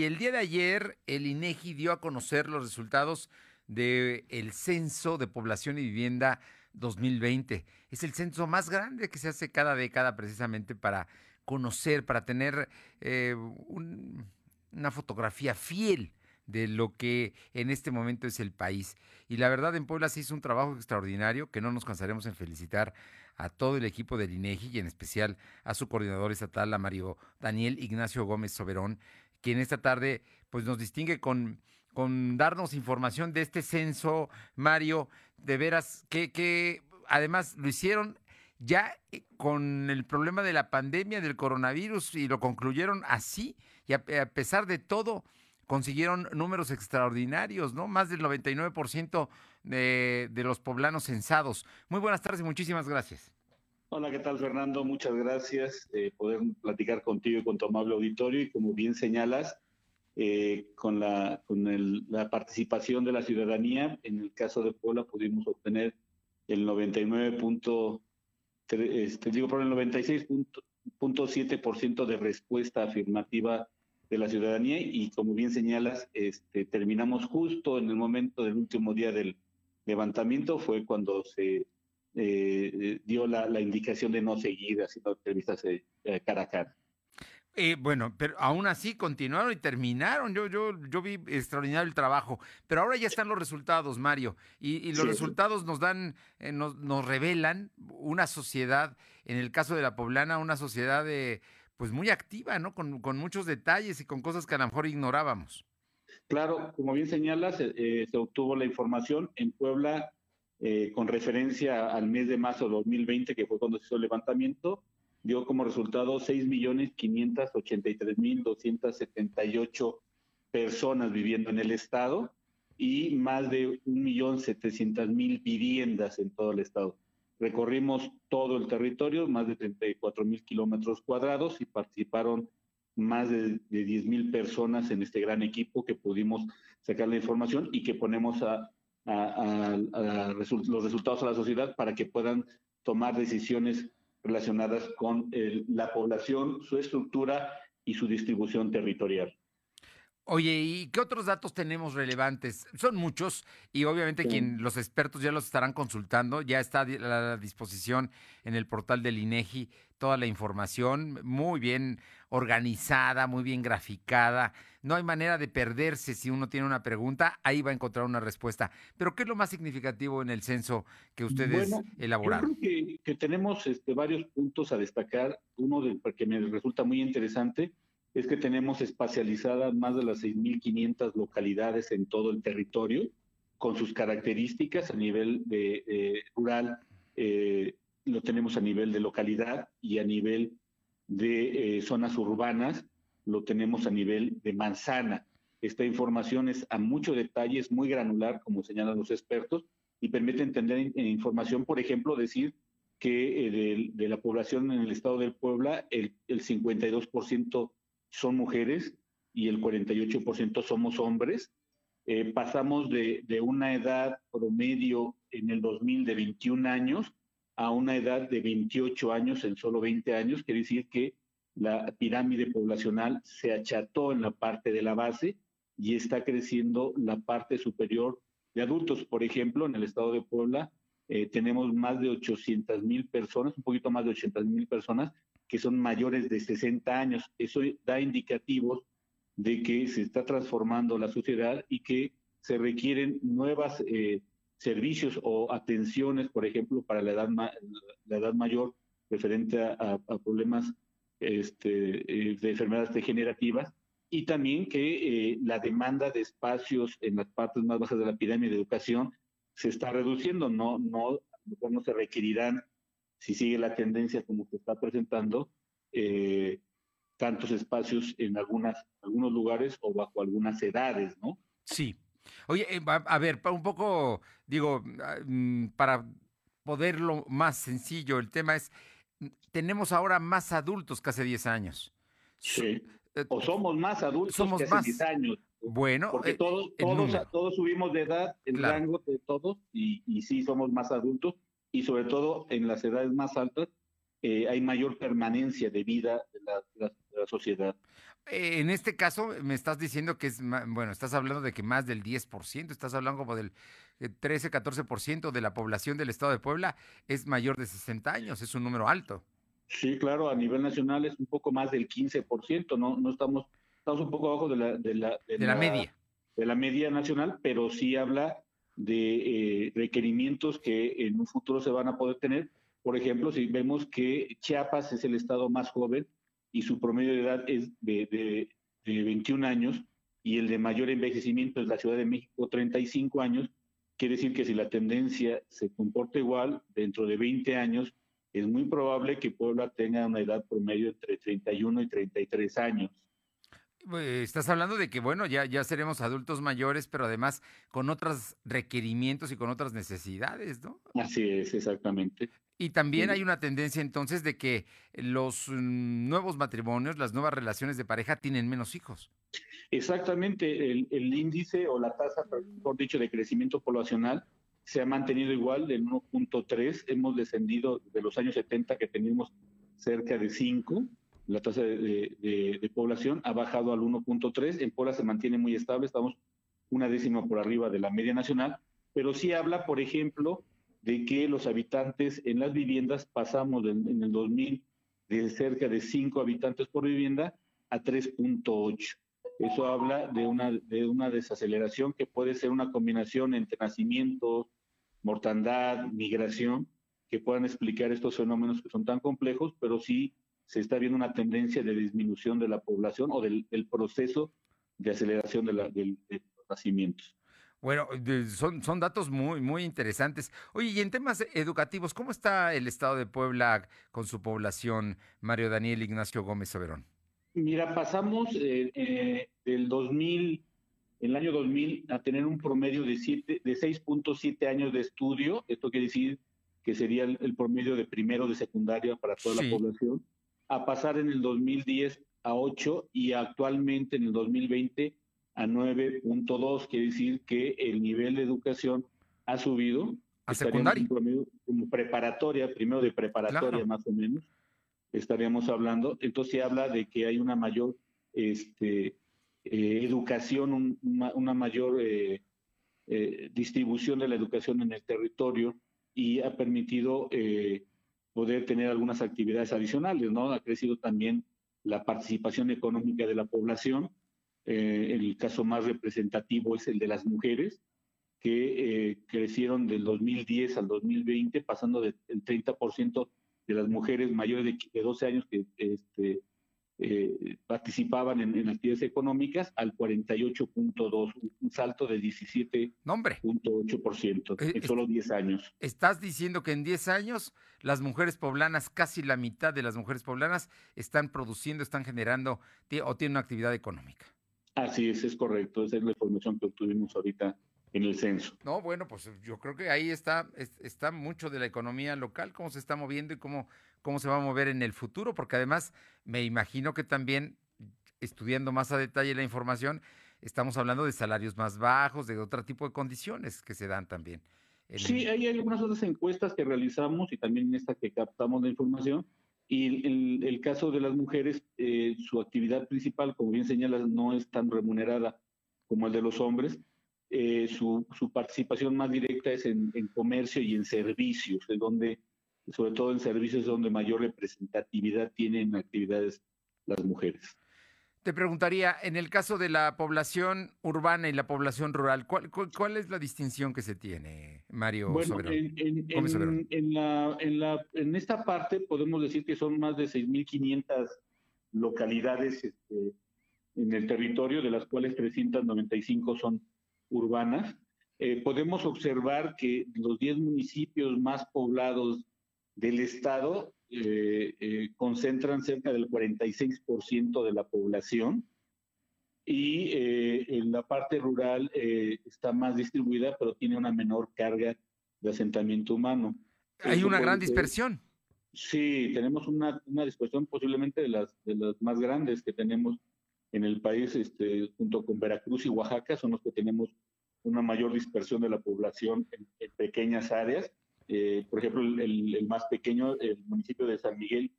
Y el día de ayer, el INEGI dio a conocer los resultados del el Censo de Población y Vivienda 2020. Es el censo más grande que se hace cada década precisamente para conocer, para tener eh, una fotografía fiel de lo que en este momento es el país. Y la verdad, en Puebla se hizo un trabajo extraordinario que no nos cansaremos en felicitar a todo el equipo del INEGI y en especial a su coordinador estatal, a Mario Daniel Ignacio Gómez Soberón, quien esta tarde pues nos distingue con, con darnos información de este censo, Mario, de veras, que, que además lo hicieron ya eh, con el problema de la pandemia del coronavirus y lo concluyeron así y a, pesar de todo consiguieron números extraordinarios, ¿no? Más del 99% de, de los poblanos censados. Muy buenas tardes y muchísimas gracias. Hola, ¿qué tal Fernando? Muchas gracias eh, poder platicar contigo y con tu amable auditorio y como bien señalas, eh, con, la, con la participación de la ciudadanía, en el caso de Puebla pudimos obtener el 99. este, digo, por el 96.7% de respuesta afirmativa de la ciudadanía y como bien señalas, este, terminamos justo en el momento del último día del levantamiento, fue cuando se eh, dio la, indicación de no seguir haciendo entrevistas eh, cara a cara. Eh, bueno, pero aún así continuaron y terminaron. Yo, yo, yo vi extraordinario el trabajo. Pero ahora ya están los resultados, Mario. Y, los resultados nos dan, eh, nos, nos, revelan una sociedad, en el caso de la poblana, una sociedad de, pues muy activa, ¿no? Con, con muchos detalles y con cosas que a lo mejor ignorábamos. Claro, como bien señalas, se obtuvo la información. En Puebla eh, con referencia al mes de marzo de 2020, que fue cuando se hizo el levantamiento, dio como resultado 6.583.278 personas viviendo en el estado y más de 1.700.000 viviendas en todo el estado. Recorrimos todo el territorio, más de 34.000 kilómetros cuadrados y participaron más de, de 10.000 personas en este gran equipo que pudimos sacar la información y que ponemos a, a, los resultados a la sociedad para que puedan tomar decisiones relacionadas con la población, su estructura y su distribución territorial. Oye, ¿y qué otros datos tenemos relevantes? Son muchos y obviamente quien los expertos ya los estarán consultando, ya está a la disposición en el portal del INEGI toda la información muy bien organizada, muy bien graficada. No hay manera de perderse si uno tiene una pregunta, ahí va a encontrar una respuesta. Pero ¿qué es lo más significativo en el censo que ustedes elaboraron? Yo creo que, tenemos este, varios puntos a destacar. Uno del que me resulta muy interesante es que tenemos espacializadas más de las 6.500 localidades en todo el territorio, con sus características a nivel de, rural, eh, lo tenemos a nivel de localidad y a nivel de eh, zonas urbanas, lo tenemos a nivel de manzana. Esta información es a mucho detalle, es muy granular, como señalan los expertos, y permite entender en, información, por ejemplo, decir que eh, de, la población en el estado del Puebla, el, el 52% son mujeres y el 48% somos hombres. Eh, pasamos de, una edad promedio en el 2000 de 21 años a una edad de 28 años en solo 20 años. Quiere decir que la pirámide poblacional se acható en la parte de la base y está creciendo la parte superior de adultos. Por ejemplo, en el estado de Puebla eh, tenemos más de 800 mil personas, un poquito más de 800 mil personas que son mayores de 60 años. Eso da indicativos de que se está transformando la sociedad y que se requieren nuevos eh, servicios o atenciones, por ejemplo, para la edad, la edad mayor referente a, problemas este, eh, de enfermedades degenerativas y también que eh, la demanda de espacios en las partes más bajas de la pirámide de educación se está reduciendo, no, no, no se requerirán si sigue la tendencia como se está presentando, eh, tantos espacios en algunas, algunos lugares o bajo algunas edades, ¿no? Sí. Oye, eh, a ver, un poco, digo, ah, mm, para poderlo más sencillo, el tema es, tenemos ahora más adultos que hace 10 años. Sí. Eh, o somos más adultos que hace 10 años. Bueno, porque todos, todos, todos subimos de edad, el rango de todos, y, y sí somos más adultos, y sobre todo en las edades más altas eh, hay mayor permanencia de vida de la, sociedad. eh, en este caso me estás diciendo que es, bueno, estás hablando de que más del 10%, estás hablando como del 13, eh, 14% de la población del estado de Puebla es mayor de 60 años, es un número alto. Sí, claro, a nivel nacional es un poco más del 15%, no, no estamos, estamos un poco abajo de la, de la, de la, media. De la media nacional, pero sí habla de eh, requerimientos que en un futuro se van a poder tener. Por ejemplo, si vemos que Chiapas es el estado más joven y su promedio de edad es de, de 21 años y el de mayor envejecimiento es la Ciudad de México, 35 años, quiere decir que si la tendencia se comporta igual, dentro de 20 años, es muy probable que Puebla tenga una edad promedio entre 31 y 33 años. Eh, estás hablando de que, bueno, ya, ya seremos adultos mayores, pero además con otros requerimientos y con otras necesidades, ¿no? Así es, exactamente. Y también hay una tendencia entonces de que los mm, nuevos matrimonios, las nuevas relaciones de pareja tienen menos hijos. Exactamente, el, el índice o la tasa, mejor dicho, de crecimiento poblacional se ha mantenido igual del 1.3, hemos descendido de los años 70 que teníamos cerca de 5, la tasa de, población ha bajado al 1.3, en Puebla se mantiene muy estable, estamos una décima por arriba de la media nacional, pero sí habla, por ejemplo, de que los habitantes en las viviendas pasamos en, el 2000 de cerca de 5 habitantes por vivienda a 3.8. Eso habla de una, de una desaceleración que puede ser una combinación entre nacimientos, mortandad, migración, que puedan explicar estos fenómenos que son tan complejos, pero sí se está viendo una tendencia de disminución de la población o del, proceso de aceleración de, la, los nacimientos. Bueno, son, son datos muy, muy interesantes. Oye, y en temas educativos, ¿cómo está el estado de Puebla con su población, Mario Daniel Ignacio Gómez Soberón? Mira, pasamos eh, eh, del 2000 en el año 2000 a tener un promedio de, de 6.7 años de estudio. Esto quiere decir que sería el, promedio de primero de secundaria para toda la población, a pasar en el 2010 a 8 y actualmente en el 2020 a 9.2. Quiere decir que el nivel de educación ha subido. A secundaria. Como preparatoria, primero de preparatoria más o menos, estaríamos hablando. Entonces se habla de que hay una mayor este, eh, educación, una, mayor eh, eh, distribución de la educación en el territorio y ha permitido poder tener algunas actividades adicionales, ¿no? Ha crecido también la participación económica de la población. el caso más representativo es el de las mujeres, que crecieron del 2010 al 2020, pasando del 30% de las mujeres mayores de 12 años que este, eh, participaban en, actividades económicas al 48.2, un salto de 17.8% eh, en solo 10 años. Estás diciendo que en 10 años las mujeres poblanas, casi la mitad de las mujeres poblanas, están produciendo, están generando o tienen una actividad económica. Así es, es correcto. Esa es la información que obtuvimos ahorita en el censo. No, bueno, pues yo creo que ahí está, está mucho de la economía local, cómo se está moviendo y cómo, cómo se va a mover en el futuro, porque además me imagino que también, estudiando más a detalle la información, estamos hablando de salarios más bajos, de otro tipo de condiciones que se dan también. Sí, hay algunas otras encuestas que realizamos y también en esta que captamos la información. Y el, el caso de las mujeres, eh, su actividad principal, como bien señalas, no es tan remunerada como el de los hombres eh, su, participación más directa es en, comercio y en servicios, de donde, sobre todo en servicios, donde mayor representatividad tienen actividades las mujeres. Te preguntaría, en el caso de la población urbana y la población rural, ¿cuál, cuál, es la distinción que se tiene, Mario? Bueno, en, en, la, en, la, en esta parte podemos decir que son más de 6.500 localidades este, en el territorio, de las cuales 395 son urbanas, eh, podemos observar que los 10 municipios más poblados del estado eh, eh, concentran cerca del 46% de la población y en la parte rural está más distribuida, pero tiene una menor carga de asentamiento humano. Hay una gran dispersión. Sí, tenemos una, una, dispersión posiblemente de las, de las más grandes que tenemos en el país, este, junto con Veracruz y Oaxaca, son los que tenemos una mayor dispersión de la población en, pequeñas áreas. Eh, por ejemplo, el, más pequeño, el municipio de San Miguel,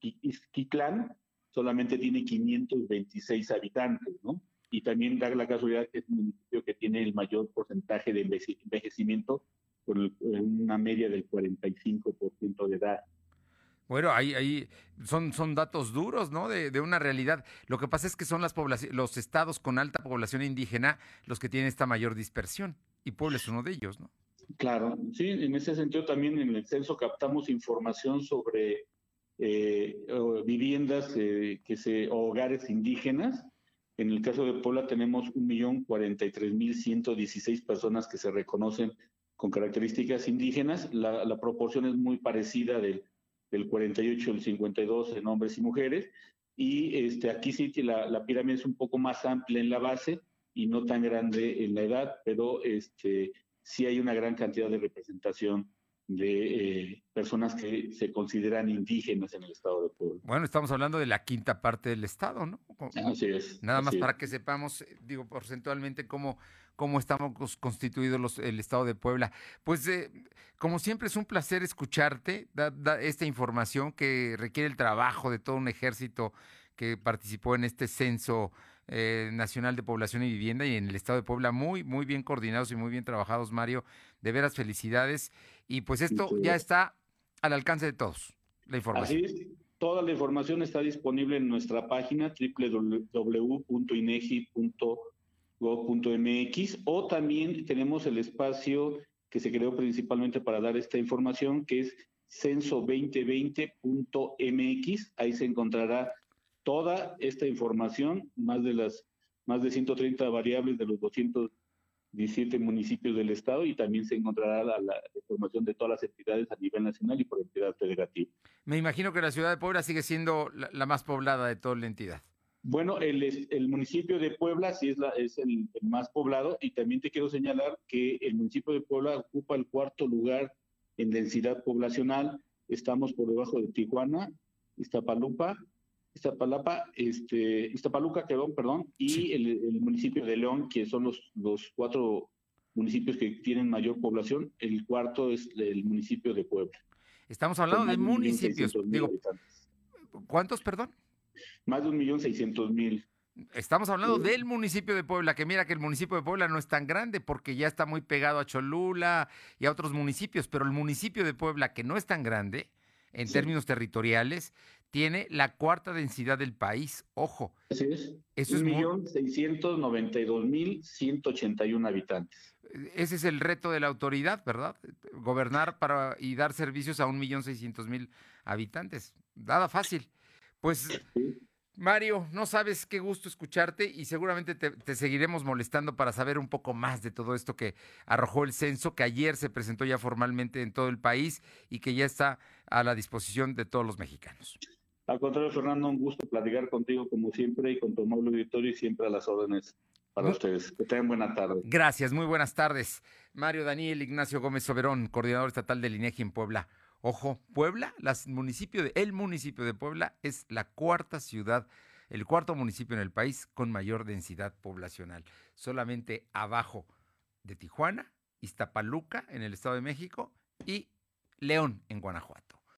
Izquitlán, solamente tiene 526 habitantes, ¿no? Y también da la casualidad que es un municipio que tiene el mayor porcentaje de envejecimiento, con una media del 45% de edad. Bueno, ahí, ahí son, son datos duros, ¿no? De, de, una realidad. Lo que pasa es que son las los estados con alta población indígena los que tienen esta mayor dispersión. Y Puebla es uno de ellos, ¿no? Claro, sí, en ese sentido también en el censo captamos información sobre eh, viviendas eh, que se, o hogares indígenas. En el caso de Puebla tenemos 1.043.116 personas que se reconocen con características indígenas. La, proporción es muy parecida del del 48 al 52 en hombres y mujeres. Y este, aquí sí la, la, pirámide es un poco más amplia en la base y no tan grande en la edad, pero este, sí hay una gran cantidad de representación de eh, personas que se consideran indígenas en el estado de Puebla. Bueno, estamos hablando de la quinta parte del estado, ¿no? Así es. Nada más para que sepamos, eh, digo, porcentualmente cómo, cómo estamos constituidos los, el estado de Puebla. Pues, eh, como siempre, es un placer escucharte, da, da esta información que requiere el trabajo de todo un ejército que participó en este censo eh, Nacional de Población y Vivienda y en el Estado de Puebla, muy, muy bien coordinados y muy bien trabajados, Mario. De veras, felicidades. Y pues esto ya está al alcance de todos, la información. Así es. Toda la información está disponible en nuestra página www.inegi.gov.mx o también tenemos el espacio que se creó principalmente para dar esta información, que es censo2020.mx. Ahí se encontrará toda esta información, más de las más de 130 variables de los 217 municipios del estado y también se encontrará la, la, información de todas las entidades a nivel nacional y por entidad federativa. Me imagino que la ciudad de Puebla sigue siendo la, la más poblada de toda la entidad. Bueno, el, el, municipio de Puebla sí es, la, es el, el, más poblado y también te quiero señalar que el municipio de Puebla ocupa el cuarto lugar en densidad poblacional. Estamos por debajo de Tijuana, Iztapalupa, Iztapalapa, este, Iztapaluca, perdón, perdón y sí. el, el, municipio de León, que son los, los cuatro municipios que tienen mayor población. El cuarto es el municipio de Puebla. Estamos hablando de municipios. Digo, ¿Cuántos, perdón? Más de un millón seiscientos mil. Estamos hablando sí. del municipio de Puebla, que mira que el municipio de Puebla no es tan grande porque ya está muy pegado a Cholula y a otros municipios, pero el municipio de Puebla, que no es tan grande en sí. términos territoriales, tiene la cuarta densidad del país. Ojo. Así es. Eso es millón seiscientos noventa y dos mil ciento ochenta y un habitantes. Ese es el reto de la autoridad, ¿verdad? Gobernar para y dar servicios a un millón seiscientos mil habitantes. Nada fácil. Pues, sí. Mario, no sabes qué gusto escucharte y seguramente te, te, seguiremos molestando para saber un poco más de todo esto que arrojó el censo, que ayer se presentó ya formalmente en todo el país y que ya está a la disposición de todos los mexicanos. Al contrario, Fernando, un gusto platicar contigo como siempre y con tu amable auditorio y siempre a las órdenes para ustedes. Que tengan buena tarde. Gracias, muy buenas tardes. Mario Daniel Ignacio Gómez Soberón, coordinador estatal del INEGI en Puebla. Ojo, Puebla, las municipio de, el municipio de Puebla es la cuarta ciudad, el cuarto municipio en el país con mayor densidad poblacional. Solamente abajo de Tijuana, Iztapaluca en el Estado de México y León en Guanajuato.